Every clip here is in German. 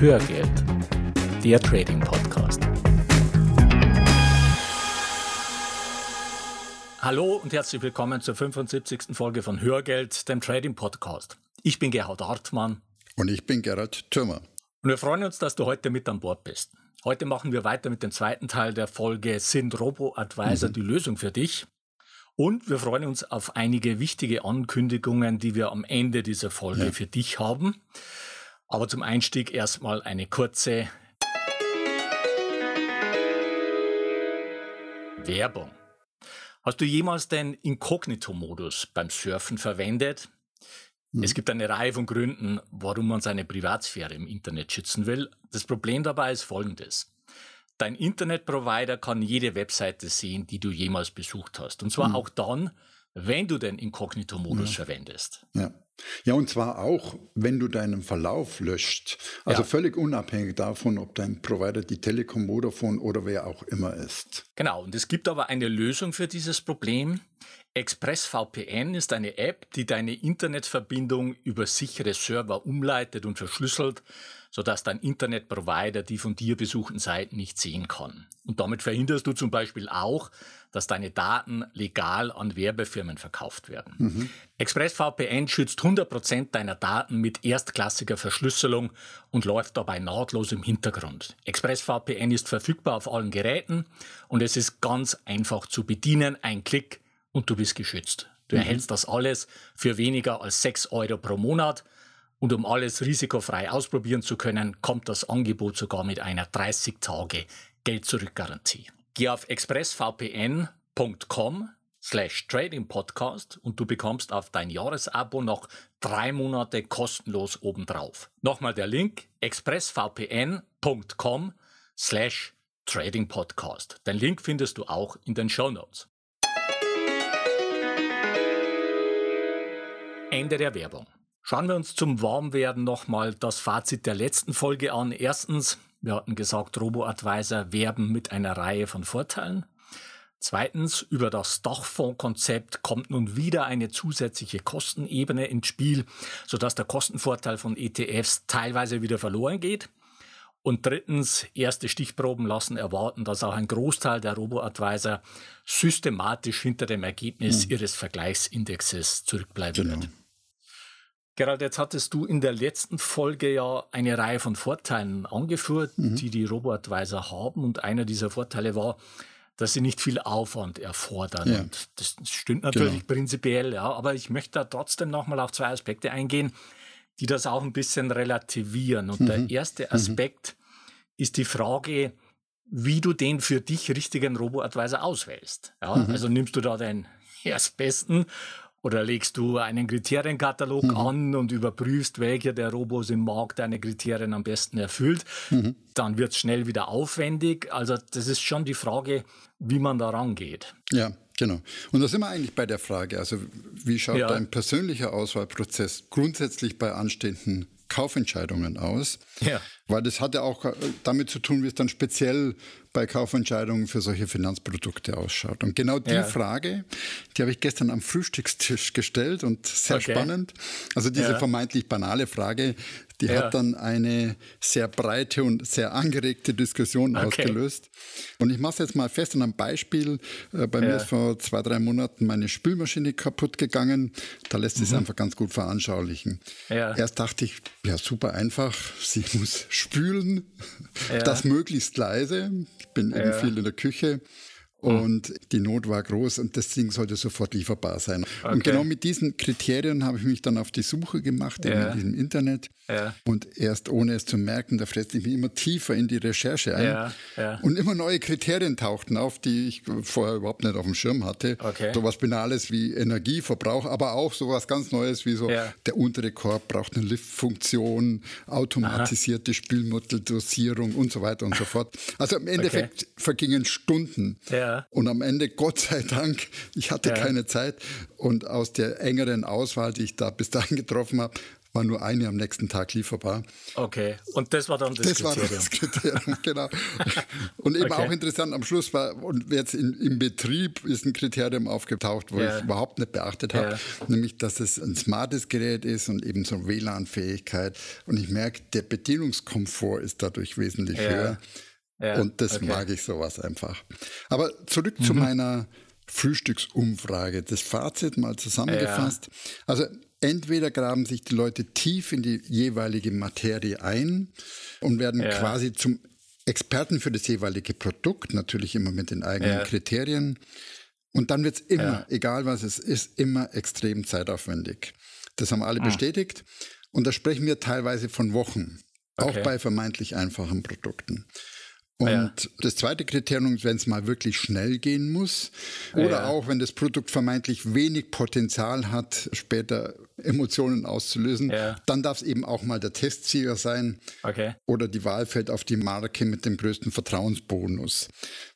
Hörgeld, der Trading Podcast. Hallo und herzlich willkommen zur 75. Folge von Hörgeld, dem Trading Podcast. Ich bin Gerhard Hartmann. Und ich bin Gerhard Thürmer. Und wir freuen uns, dass du heute mit an Bord bist. Heute machen wir weiter mit dem zweiten Teil der Folge Sind Robo-Advisor mhm. die Lösung für dich? Und wir freuen uns auf einige wichtige Ankündigungen, die wir am Ende dieser Folge ja. für dich haben. Aber zum Einstieg erstmal eine kurze Werbung. Hast du jemals den Inkognito-Modus beim Surfen verwendet? Mhm. Es gibt eine Reihe von Gründen, warum man seine Privatsphäre im Internet schützen will. Das Problem dabei ist folgendes. Dein Internetprovider kann jede Webseite sehen, die du jemals besucht hast. Und zwar mhm. auch dann, wenn du den Inkognito-Modus ja. verwendest. Ja. Ja, und zwar auch, wenn du deinen Verlauf löscht. Also ja. völlig unabhängig davon, ob dein Provider die Telekom, Vodafone oder wer auch immer ist. Genau, und es gibt aber eine Lösung für dieses Problem. ExpressVPN ist eine App, die deine Internetverbindung über sichere Server umleitet und verschlüsselt, sodass dein Internetprovider die von dir besuchten Seiten nicht sehen kann. Und damit verhinderst du zum Beispiel auch, dass deine Daten legal an Werbefirmen verkauft werden. Mhm. ExpressVPN schützt 100% deiner Daten mit erstklassiger Verschlüsselung und läuft dabei nahtlos im Hintergrund. ExpressVPN ist verfügbar auf allen Geräten und es ist ganz einfach zu bedienen. Ein Klick und du bist geschützt. Du mhm. erhältst das alles für weniger als 6 Euro pro Monat. Und um alles risikofrei ausprobieren zu können, kommt das Angebot sogar mit einer 30 Tage Geld-Zurück-Garantie. Geh auf expressvpn.com slash Trading Podcast und du bekommst auf dein Jahresabo noch drei Monate kostenlos obendrauf. Nochmal der Link expressvpn.com slash Trading Podcast. Den Link findest du auch in den Show Notes. Ende der Werbung. Schauen wir uns zum Warmwerden nochmal das Fazit der letzten Folge an. Erstens, wir hatten gesagt, Robo-Advisor werben mit einer Reihe von Vorteilen. Zweitens, über das Dachfondskonzept kommt nun wieder eine zusätzliche Kostenebene ins Spiel, sodass der Kostenvorteil von ETFs teilweise wieder verloren geht. Und drittens, erste Stichproben lassen erwarten, dass auch ein Großteil der Robo-Advisor systematisch hinter dem Ergebnis mhm. ihres Vergleichsindexes zurückbleiben genau. wird. Gerald, jetzt hattest du in der letzten Folge ja eine Reihe von Vorteilen angeführt, mhm. die die Robo-Advisor haben. Und einer dieser Vorteile war, dass sie nicht viel Aufwand erfordern. Ja. Und das stimmt natürlich genau. prinzipiell, ja. Aber ich möchte da trotzdem nochmal auf zwei Aspekte eingehen, die das auch ein bisschen relativieren. Und mhm. der erste mhm. Aspekt mhm. ist die Frage, wie du den für dich richtigen Robo-Advisor auswählst. Ja? Mhm. Also nimmst du da den erstbesten oder legst du einen Kriterienkatalog mhm. an und überprüfst, welcher der Robos im Markt deine Kriterien am besten erfüllt? Mhm. Dann wird es schnell wieder aufwendig. Also das ist schon die Frage, wie man da rangeht. Ja, genau. Und da sind wir eigentlich bei der Frage, also wie schaut ja. dein persönlicher Auswahlprozess grundsätzlich bei anstehenden Kaufentscheidungen aus? Ja. Weil das hat ja auch äh, damit zu tun, wie es dann speziell bei Kaufentscheidungen für solche Finanzprodukte ausschaut. Und genau die ja. Frage, die habe ich gestern am Frühstückstisch gestellt und sehr okay. spannend. Also diese ja. vermeintlich banale Frage, die ja. hat dann eine sehr breite und sehr angeregte Diskussion okay. ausgelöst. Und ich mache es jetzt mal fest an einem Beispiel. Äh, bei mir ist vor zwei, drei Monaten meine Spülmaschine kaputt gegangen. Da lässt sich mhm. einfach ganz gut veranschaulichen. Erst dachte ich, ja, super einfach. Sie muss spülen, das möglichst leise. Ich bin eben viel in der Küche. Und die Not war groß und das Ding sollte sofort lieferbar sein. Okay. Und genau mit diesen Kriterien habe ich mich dann auf die Suche gemacht ja. in diesem Internet. Ja. Und erst ohne es zu merken, da fresste ich mich immer tiefer in die Recherche ein. Ja. Und immer neue Kriterien tauchten auf, die ich vorher überhaupt nicht auf dem Schirm hatte. Okay. So was Banales wie Energieverbrauch, aber auch so was ganz Neues wie so, der untere Korb braucht eine Liftfunktion, automatisierte Aha. Spülmitteldosierung und so weiter und so fort. Also im Endeffekt okay. vergingen Stunden. Ja. Und am Ende, Gott sei Dank, ich hatte ja. keine Zeit. Und aus der engeren Auswahl, die ich da bis dahin getroffen habe, war nur eine am nächsten Tag lieferbar. Okay, und das war dann das, das Kriterium. War das Kriterium, genau. Und eben okay. auch interessant am Schluss war, und jetzt in, im Betrieb ist ein Kriterium aufgetaucht, wo ja. ich überhaupt nicht beachtet habe, ja. nämlich, dass es ein smartes Gerät ist und eben so WLAN-Fähigkeit. Und ich merke, der Bedienungskomfort ist dadurch wesentlich ja. höher. Und das okay. mag ich sowas einfach. Aber zurück mhm. zu meiner Frühstücksumfrage. Das Fazit mal zusammengefasst. Also entweder graben sich die Leute tief in die jeweilige Materie ein und werden ja. quasi zum Experten für das jeweilige Produkt, natürlich immer mit den eigenen ja. Kriterien. Und dann wird es immer, ja. egal was es ist, immer extrem zeitaufwendig. Das haben alle ah. bestätigt. Und da sprechen wir teilweise von Wochen, okay. auch bei vermeintlich einfachen Produkten. Und ja. das zweite Kriterium, wenn es mal wirklich schnell gehen muss oder ja. auch wenn das Produkt vermeintlich wenig Potenzial hat, später Emotionen auszulösen, ja. dann darf es eben auch mal der Testsieger sein okay. oder die Wahl fällt auf die Marke mit dem größten Vertrauensbonus.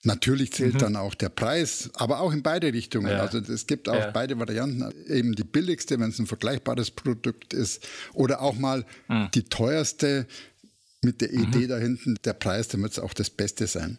Natürlich zählt mhm. dann auch der Preis, aber auch in beide Richtungen. Also es gibt auch beide Varianten, eben die billigste, wenn es ein vergleichbares Produkt ist oder auch mal mhm. die teuerste, mit der Idee mhm. da hinten, der Preis, der wird auch das Beste sein.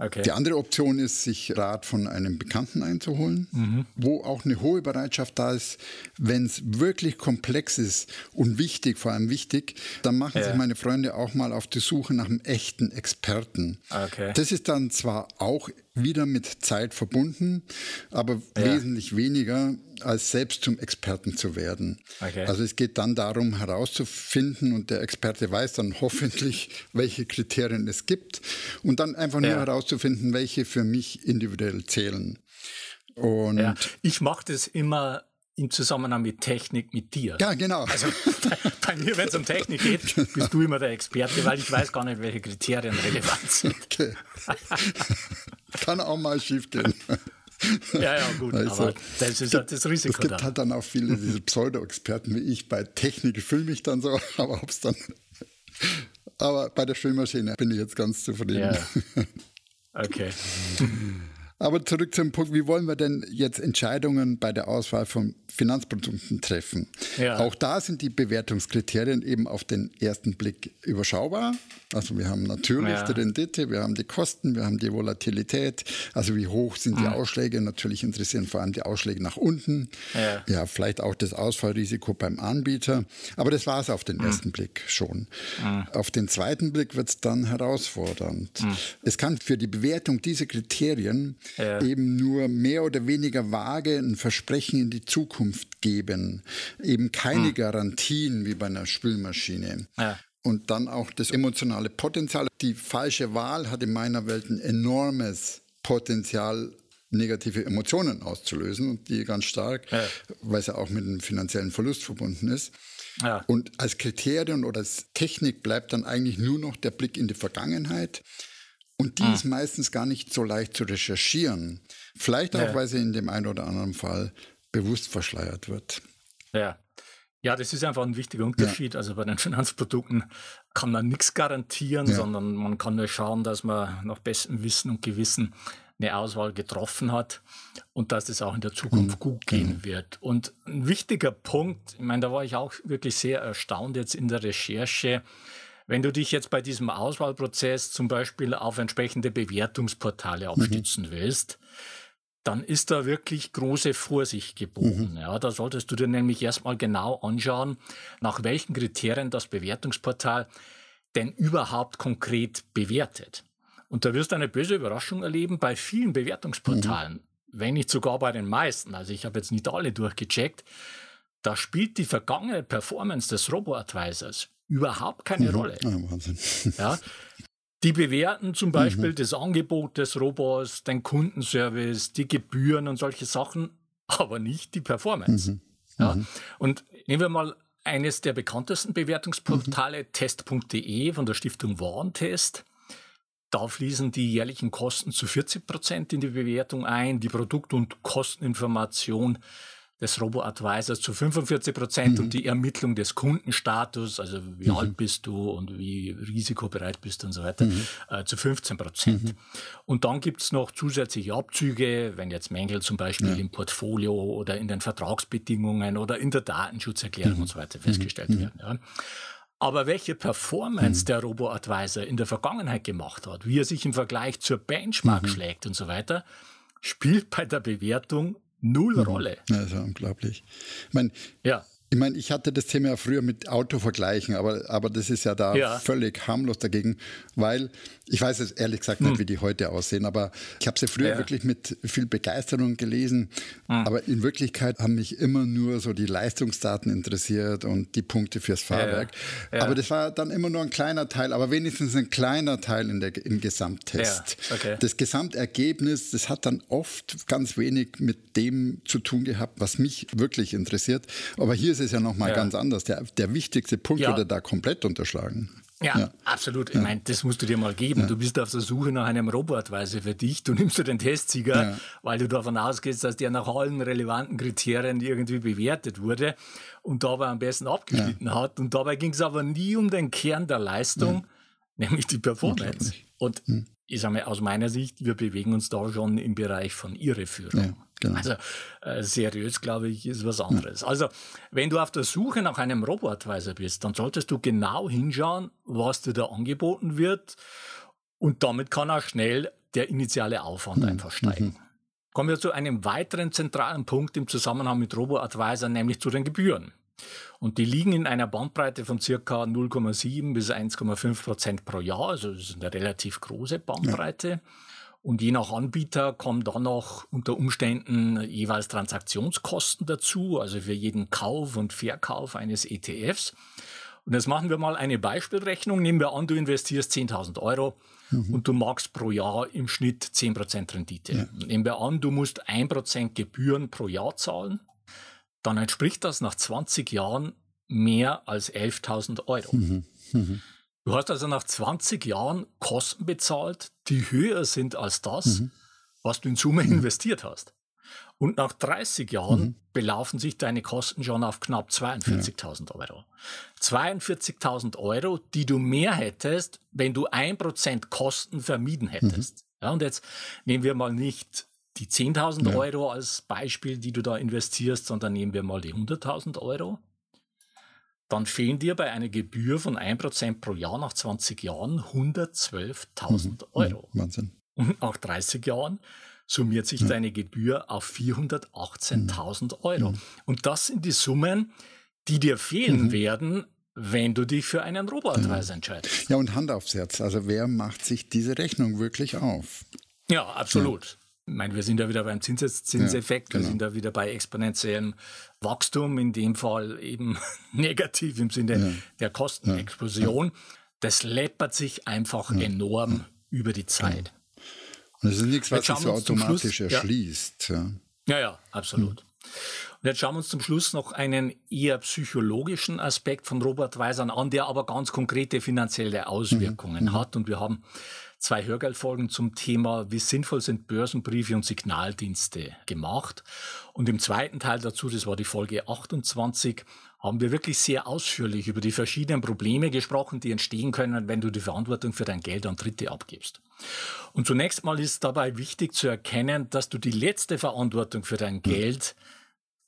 Okay. Die andere Option ist, sich Rat von einem Bekannten einzuholen, mhm. wo auch eine hohe Bereitschaft da ist, wenn es wirklich komplex ist und wichtig, vor allem wichtig, dann machen ja. sich meine Freunde auch mal auf die Suche nach einem echten Experten. Okay. Das ist dann zwar auch wieder mit Zeit verbunden, aber ja. wesentlich weniger als selbst zum Experten zu werden. Okay. Also es geht dann darum herauszufinden und der Experte weiß dann hoffentlich, welche Kriterien es gibt und dann einfach nur ja. herauszufinden, welche für mich individuell zählen. Und ja. Ich mache das immer im Zusammenhang mit Technik mit dir. Ja, genau. Also bei, bei mir, wenn es um Technik geht, bist du immer der Experte, weil ich weiß gar nicht, welche Kriterien relevant sind. Okay. Kann auch mal schief gehen. Ja, ja, gut, also, aber das ist halt das Risiko. Es gibt da. halt dann auch viele diese Pseudo-Experten wie ich bei Technik, ich fühle mich dann so, aber ob es dann. Aber bei der Spülmaschine bin ich jetzt ganz zufrieden. Ja. Okay. Aber zurück zum Punkt, wie wollen wir denn jetzt Entscheidungen bei der Auswahl von Finanzprodukten treffen? Ja. Auch da sind die Bewertungskriterien eben auf den ersten Blick überschaubar. Also wir haben natürlich ja. die Rendite, wir haben die Kosten, wir haben die Volatilität. Also wie hoch sind die. Ausschläge? Natürlich interessieren vor allem die Ausschläge nach unten. Ja, ja vielleicht auch das Ausfallrisiko beim Anbieter. Aber das war es auf den mhm. ersten Blick schon. Mhm. Auf den zweiten Blick wird es dann herausfordernd. Mhm. Es kann für die Bewertung dieser Kriterien ja. eben nur mehr oder weniger vage ein Versprechen in die Zukunft geben. Eben keine hm. Garantien wie bei einer Spülmaschine. Ja. Und dann auch das emotionale Potenzial. Die falsche Wahl hat in meiner Welt ein enormes Potenzial, negative Emotionen auszulösen und die ganz stark, ja. weil es ja auch mit einem finanziellen Verlust verbunden ist. Ja. Und als Kriterium oder als Technik bleibt dann eigentlich nur noch der Blick in die Vergangenheit. Und die ah. ist meistens gar nicht so leicht zu recherchieren. Vielleicht auch, ja. weil sie in dem einen oder anderen Fall bewusst verschleiert wird. Ja. Ja, das ist einfach ein wichtiger Unterschied. Ja. Also bei den Finanzprodukten kann man nichts garantieren, ja. sondern man kann nur schauen, dass man nach bestem Wissen und Gewissen eine Auswahl getroffen hat und dass es auch in der Zukunft mhm. gut gehen mhm. wird. Und ein wichtiger Punkt, ich meine, da war ich auch wirklich sehr erstaunt jetzt in der Recherche, wenn du dich jetzt bei diesem Auswahlprozess zum Beispiel auf entsprechende Bewertungsportale aufstützen mhm. willst, dann ist da wirklich große Vorsicht geboten. Mhm. Ja, da solltest du dir nämlich erstmal genau anschauen, nach welchen Kriterien das Bewertungsportal denn überhaupt konkret bewertet. Und da wirst du eine böse Überraschung erleben bei vielen Bewertungsportalen, mhm. wenn nicht sogar bei den meisten. Also ich habe jetzt nicht alle durchgecheckt. Da spielt die vergangene Performance des Robo-Advisors überhaupt keine mhm. Rolle. Ja, Wahnsinn. Ja, die bewerten zum Beispiel mhm. das Angebot des Robots, den Kundenservice, die Gebühren und solche Sachen, aber nicht die Performance. Mhm. Ja. Mhm. Und nehmen wir mal eines der bekanntesten Bewertungsportale, mhm. test.de von der Stiftung Warentest. Da fließen die jährlichen Kosten zu 40 Prozent in die Bewertung ein, die Produkt- und Kosteninformation des Robo-Advisors zu 45 Prozent mhm. und die Ermittlung des Kundenstatus, also wie mhm. alt bist du und wie risikobereit bist du und so weiter, mhm. äh, zu 15 Prozent. Mhm. Und dann gibt's noch zusätzliche Abzüge, wenn jetzt Mängel zum Beispiel ja. im Portfolio oder in den Vertragsbedingungen oder in der Datenschutzerklärung mhm. und so weiter festgestellt mhm. werden. Ja. Aber welche Performance der Robo-Advisor in der Vergangenheit gemacht hat, wie er sich im Vergleich zur Benchmark schlägt und so weiter, spielt bei der Bewertung null Rolle. Ja, ist ja unglaublich. Ich meine, ja. Ich meine, ich hatte das Thema ja früher mit Autovergleichen, aber, aber das ist ja da ja. völlig harmlos dagegen, weil ich weiß jetzt ehrlich gesagt nicht, hm. wie die heute aussehen, aber ich habe sie früher ja. wirklich mit viel Begeisterung gelesen. Hm. Aber in Wirklichkeit haben mich immer nur so die Leistungsdaten interessiert und die Punkte fürs Fahrwerk. Ja. Aber das war dann immer nur ein kleiner Teil, aber wenigstens ein kleiner Teil in der, im Gesamttest. Okay. Das Gesamtergebnis, das hat dann oft ganz wenig mit dem zu tun gehabt, was mich wirklich interessiert. Aber hier ist ist es ja nochmal ja. ganz anders. Der, der wichtigste Punkt ja. wurde da komplett unterschlagen. Ja, ja, absolut. Ich meine, das musst du dir mal geben. Ja. Du bist auf der Suche nach einem Robotweise für dich. Du nimmst dir den Testsieger, ja. weil du davon ausgehst, dass der nach allen relevanten Kriterien irgendwie bewertet wurde und dabei am besten abgeschnitten hat. Und dabei ging es aber nie um den Kern der Leistung, nämlich die Performance. Und hm. ich sage mal, aus meiner Sicht, wir bewegen uns da schon im Bereich von Irreführung. Genau. Also äh, seriös, glaube ich, ist was anderes. Ja. Also wenn du auf der Suche nach einem Robotweiser bist, dann solltest du genau hinschauen, was dir da angeboten wird. Und damit kann auch schnell der initiale Aufwand mhm. einfach steigen. Mhm. Kommen wir zu einem weiteren zentralen Punkt im Zusammenhang mit RoboAdvisor, nämlich zu den Gebühren. Und die liegen in einer Bandbreite von circa 0,7 bis 1,5 Prozent pro Jahr. Also das ist eine relativ große Bandbreite. Ja. Und je nach Anbieter kommen dann noch unter Umständen jeweils Transaktionskosten dazu, also für jeden Kauf und Verkauf eines ETFs. Und jetzt machen wir mal eine Beispielrechnung. Nehmen wir an, du investierst 10.000 Euro mhm. und du magst pro Jahr im Schnitt 10% Rendite. Ja. Nehmen wir an, du musst 1% Gebühren pro Jahr zahlen. Dann entspricht das nach 20 Jahren mehr als 11.000 Euro. Mhm. Mhm. Du hast also nach 20 Jahren Kosten bezahlt, die höher sind als das, mhm. was du in Summe mhm. investiert hast. Und nach 30 Jahren mhm. belaufen sich deine Kosten schon auf knapp 42.000 ja. Euro. 42.000 Euro, die du mehr hättest, wenn du ein Prozent Kosten vermieden hättest. Mhm. Ja, und jetzt nehmen wir mal nicht die 10.000 ja. Euro als Beispiel, die du da investierst, sondern nehmen wir mal die 100.000 Euro dann fehlen dir bei einer Gebühr von 1% pro Jahr nach 20 Jahren 112.000 mhm. Euro. Wahnsinn. Und nach 30 Jahren summiert sich ja. deine Gebühr auf 418.000 mhm. Euro. Und das sind die Summen, die dir fehlen mhm. werden, wenn du dich für einen Robo-Advisor ja. entscheidest. Ja, und Hand aufs Herz. Also wer macht sich diese Rechnung wirklich auf? Ja, absolut. Ich meine, wir sind ja wieder beim Zinseffekt, ja, genau. wir sind ja wieder bei exponentiellem Wachstum, in dem Fall eben negativ im Sinne ja. der Kostenexplosion. Ja. Das läppert sich einfach enorm über die Zeit. Und es ist nichts, was sich so automatisch Schluss, erschließt. Ja, ja, ja absolut. Und jetzt schauen wir uns zum Schluss noch einen eher psychologischen Aspekt von Robert Weisern an, der aber ganz konkrete finanzielle Auswirkungen mhm. hat. Und wir haben zwei Hörgeldfolgen zum Thema, wie sinnvoll sind Börsenbriefe und Signaldienste gemacht. Und im zweiten Teil dazu, das war die Folge 28, haben wir wirklich sehr ausführlich über die verschiedenen Probleme gesprochen, die entstehen können, wenn du die Verantwortung für dein Geld an Dritte abgibst. Und zunächst mal ist dabei wichtig zu erkennen, dass du die letzte Verantwortung für dein Geld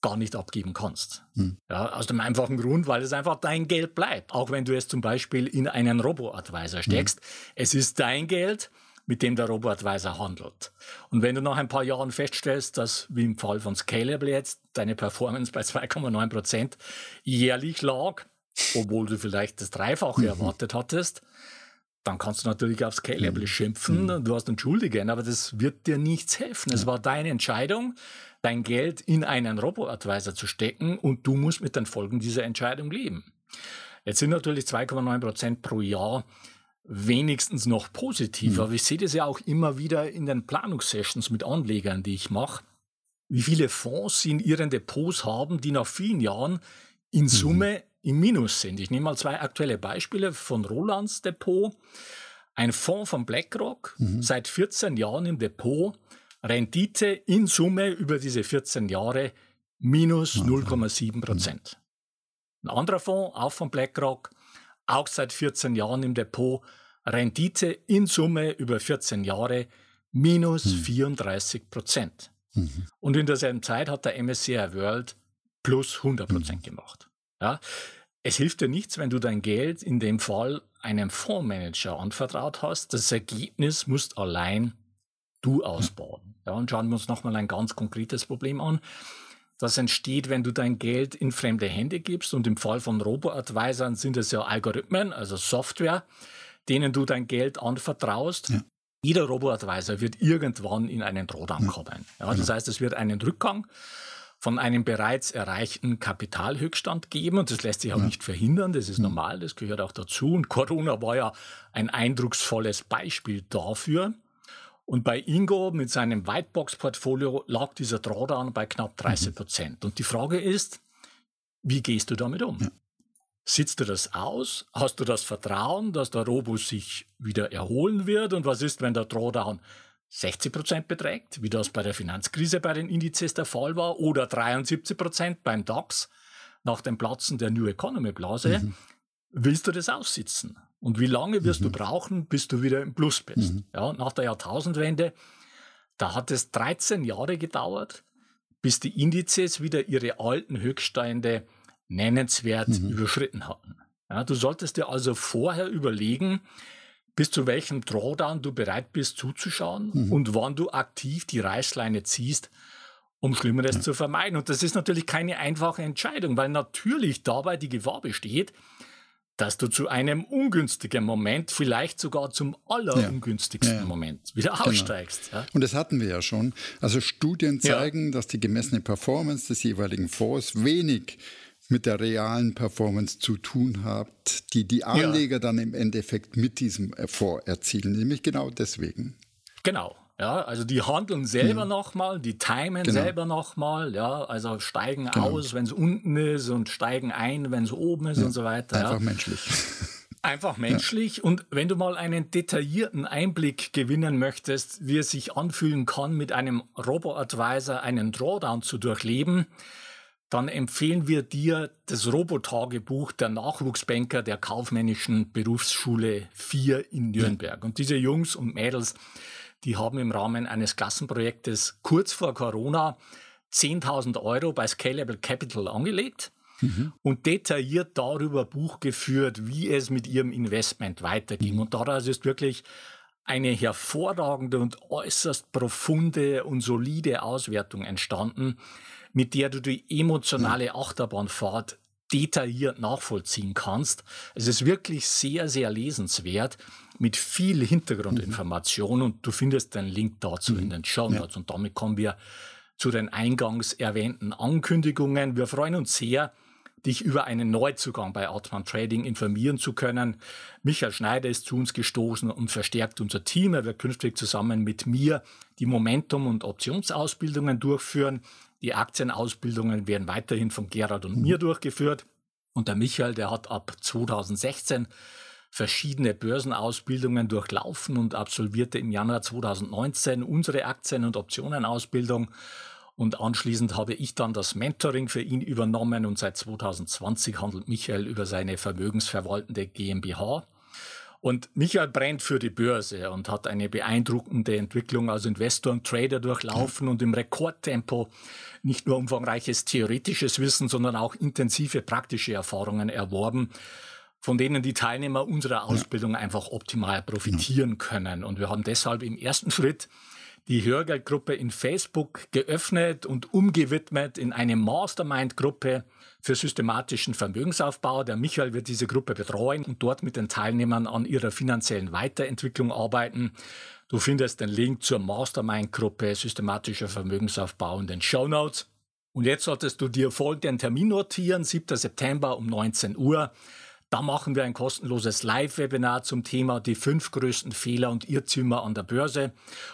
gar nicht abgeben kannst. Hm. Ja, aus dem einfachen Grund, weil es einfach dein Geld bleibt. Auch wenn du es zum Beispiel in einen Robo-Advisor steckst. Hm. Es ist dein Geld, mit dem der Robo-Advisor handelt. Und wenn du nach ein paar Jahren feststellst, dass, wie im Fall von Scalable jetzt, deine Performance bei 2,9 Prozent jährlich lag, obwohl du vielleicht das Dreifache mhm. erwartet hattest, dann kannst du natürlich auf Scalable mhm. schimpfen, mhm. du hast einen Schuldigen, aber das wird dir nichts helfen. Es war deine Entscheidung dein Geld in einen Robo-Advisor zu stecken und du musst mit den Folgen dieser Entscheidung leben. Jetzt sind natürlich 2,9 Prozent pro Jahr wenigstens noch positiv, mhm. aber ich sehe das ja auch immer wieder in den Planungssessions mit Anlegern, die ich mache, wie viele Fonds sie in ihren Depots haben, die nach vielen Jahren in mhm. Summe mhm. Im Minus sind. Ich nehme mal zwei aktuelle Beispiele von Rolands Depot. Ein Fonds von BlackRock, mhm. seit 14 Jahren im Depot, Rendite in Summe über diese 14 Jahre minus 0,7 Prozent. Ein anderer Fonds, auch von BlackRock, auch seit 14 Jahren im Depot, Rendite in Summe über 14 Jahre minus mhm. 34 Prozent. Mhm. Und in derselben Zeit hat der MSCI World plus 100 Prozent mhm. gemacht. Ja? Es hilft dir nichts, wenn du dein Geld in dem Fall einem Fondsmanager anvertraut hast. Das Ergebnis musst allein du ausbauen. Ja, und schauen wir uns nochmal ein ganz konkretes Problem an. Das entsteht, wenn du dein Geld in fremde Hände gibst. Und im Fall von Robo-Advisern sind es ja Algorithmen, also Software, denen du dein Geld anvertraust. Ja. Jeder Robo-Advisor wird irgendwann in einen Drawdown kommen. Ja, das heißt, es wird einen Rückgang von einem bereits erreichten Kapitalhöchststand geben. Und das lässt sich auch ja. nicht verhindern. Das ist mhm. normal, das gehört auch dazu. Und Corona war ja ein eindrucksvolles Beispiel dafür. Und bei Ingo mit seinem Whitebox-Portfolio lag dieser Drawdown bei knapp 30 mhm. Prozent. Mhm. Und die Frage ist, wie gehst du damit um? Ja. Sitzt du das aus? Hast du das Vertrauen, dass der Robo sich wieder erholen wird? Und was ist, wenn der Drawdown 60 Prozent beträgt, wie das bei der Finanzkrise bei den Indizes der Fall war, oder 73 Prozent beim DAX nach dem Platzen der New Economy Blase, mhm. willst du das aussitzen? Und wie lange wirst mhm. du brauchen, bis du wieder im Plus bist? Mhm. Ja, nach der Jahrtausendwende, da hat es 13 Jahre gedauert, bis die Indizes wieder ihre alten Höchststände nennenswert mhm. überschritten hatten. Ja, du solltest dir also vorher überlegen, bis zu welchem Drawdown du bereit bist zuzuschauen mhm. und wann du aktiv die Reißleine ziehst, um Schlimmeres ja. zu vermeiden. Und das ist natürlich keine einfache Entscheidung, weil natürlich dabei die Gefahr besteht, dass du zu einem ungünstigen Moment, vielleicht sogar zum allerungünstigsten ja. Ja. Moment wieder genau. aussteigst. Ja. Und das hatten wir ja schon. Also Studien zeigen, dass die gemessene Performance des jeweiligen Fonds wenig mit der realen Performance zu tun hat, die die Anleger ja. dann im Endeffekt mit diesem Fonds erzielen, nämlich genau deswegen. Genau. Ja, also die handeln selber mhm. nochmal, die timen genau. selber nochmal, ja, also steigen genau. aus, wenn es unten ist und steigen ein, wenn es oben ist ja. und so weiter. Einfach ja. menschlich. Einfach menschlich. Ja. Und wenn du mal einen detaillierten Einblick gewinnen möchtest, wie es sich anfühlen kann, mit einem Robo-Advisor einen Drawdown zu durchleben, dann empfehlen wir dir das Robotagebuch der Nachwuchsbanker der kaufmännischen Berufsschule 4 in Nürnberg. Und diese Jungs und Mädels, die haben im Rahmen eines Klassenprojektes kurz vor Corona 10.000 Euro bei Scalable Capital angelegt mhm. und detailliert darüber Buch geführt, wie es mit ihrem Investment weiterging. Und daraus ist wirklich eine hervorragende und äußerst profunde und solide Auswertung entstanden, mit der du die emotionale Achterbahnfahrt detailliert nachvollziehen kannst. Es ist wirklich sehr, sehr lesenswert mit viel Hintergrundinformation mhm. und du findest den Link dazu mhm. in den Show Notes. Ja. Und damit kommen wir zu den eingangs erwähnten Ankündigungen. Wir freuen uns sehr, dich über einen Neuzugang bei Artman Trading informieren zu können. Michael Schneider ist zu uns gestoßen und verstärkt unser Team. Er wird künftig zusammen mit mir die Momentum- und Optionsausbildungen durchführen. Die Aktienausbildungen werden weiterhin von Gerald und mir durchgeführt. Und der Michael, der hat ab 2016 verschiedene Börsenausbildungen durchlaufen und absolvierte im Januar 2019 unsere Aktien- und Optionenausbildung. Und anschließend habe ich dann das Mentoring für ihn übernommen und seit 2020 handelt Michael über seine vermögensverwaltende GmbH. Und Michael brennt für die Börse und hat eine beeindruckende Entwicklung als Investor und Trader durchlaufen und im Rekordtempo nicht nur umfangreiches theoretisches Wissen, sondern auch intensive praktische Erfahrungen erworben, von denen die Teilnehmer unserer Ausbildung einfach optimal profitieren können. Und wir haben deshalb im ersten Schritt die Hörgeldgruppe in Facebook geöffnet und umgewidmet in eine Mastermind-Gruppe für systematischen Vermögensaufbau. Der Michael wird diese Gruppe betreuen und dort mit den Teilnehmern an ihrer finanziellen Weiterentwicklung arbeiten. Du findest den Link zur Mastermind-Gruppe systematischer Vermögensaufbau in den Show Notes. Und jetzt solltest du dir folgenden Termin notieren, 7. September um 19 Uhr. Da machen wir ein kostenloses Live-Webinar zum Thema die fünf größten Fehler und Irrtümer an der Börse.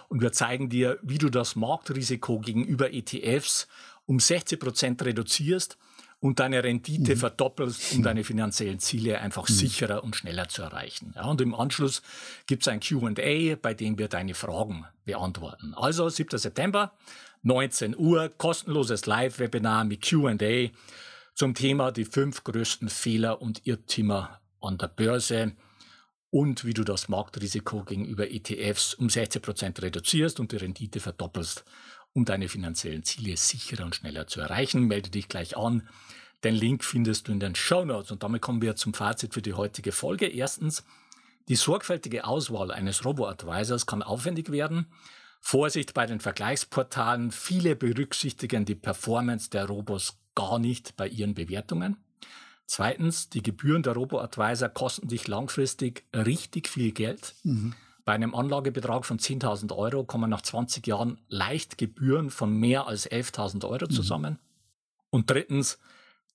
Und wir zeigen dir, wie du das Marktrisiko gegenüber ETFs um 60 Prozent reduzierst und deine Rendite mhm. verdoppelst, um deine finanziellen Ziele einfach mhm. sicherer und schneller zu erreichen. Ja, und im Anschluss gibt es ein QA, bei dem wir deine Fragen beantworten. Also 7. September, 19 Uhr, kostenloses Live-Webinar mit QA zum Thema die fünf größten Fehler und Irrtümer an der Börse und wie du das Marktrisiko gegenüber ETFs um 60 Prozent reduzierst und die Rendite verdoppelst, um deine finanziellen Ziele sicherer und schneller zu erreichen. Melde dich gleich an. Den Link findest du in den Show Notes. Und damit kommen wir zum Fazit für die heutige Folge. Erstens, die sorgfältige Auswahl eines Robo-Advisors kann aufwendig werden. Vorsicht bei den Vergleichsportalen. Viele berücksichtigen die Performance der Robos gar nicht bei ihren Bewertungen. Zweitens, die Gebühren der Robo-Advisor kosten dich langfristig richtig viel Geld. Mhm. Bei einem Anlagebetrag von 10.000 Euro kommen nach 20 Jahren leicht Gebühren von mehr als 11.000 Euro mhm. zusammen. Mhm. Und drittens,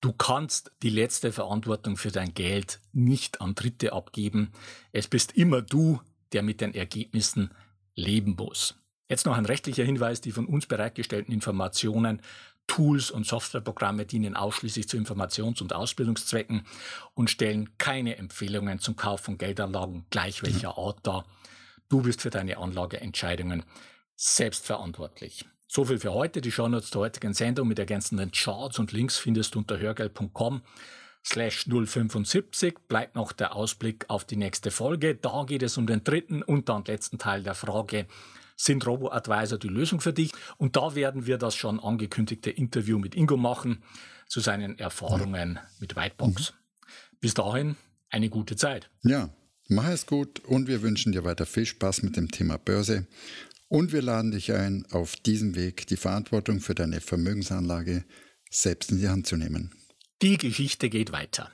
du kannst die letzte Verantwortung für dein Geld nicht an Dritte abgeben. Es bist immer du, der mit den Ergebnissen leben muss. Jetzt noch ein rechtlicher Hinweis, die von uns bereitgestellten Informationen Tools und Softwareprogramme dienen ausschließlich zu Informations- und Ausbildungszwecken und stellen keine Empfehlungen zum Kauf von Geldanlagen gleich welcher Art dar. Du bist für deine Anlageentscheidungen selbstverantwortlich. So viel für heute. Die Shownotes der heutigen Sendung mit ergänzenden Charts und Links findest du unter hörgeld.com slash 075 bleibt noch der Ausblick auf die nächste Folge. Da geht es um den dritten und dann letzten Teil der Frage, sind Robo-Advisor die Lösung für dich? Und da werden wir das schon angekündigte Interview mit Ingo machen zu seinen Erfahrungen mit Whitebox. Mhm. Bis dahin eine gute Zeit. Ja, mach es gut und wir wünschen dir weiter viel Spaß mit dem Thema Börse. Und wir laden dich ein, auf diesem Weg die Verantwortung für deine Vermögensanlage selbst in die Hand zu nehmen. Die Geschichte geht weiter.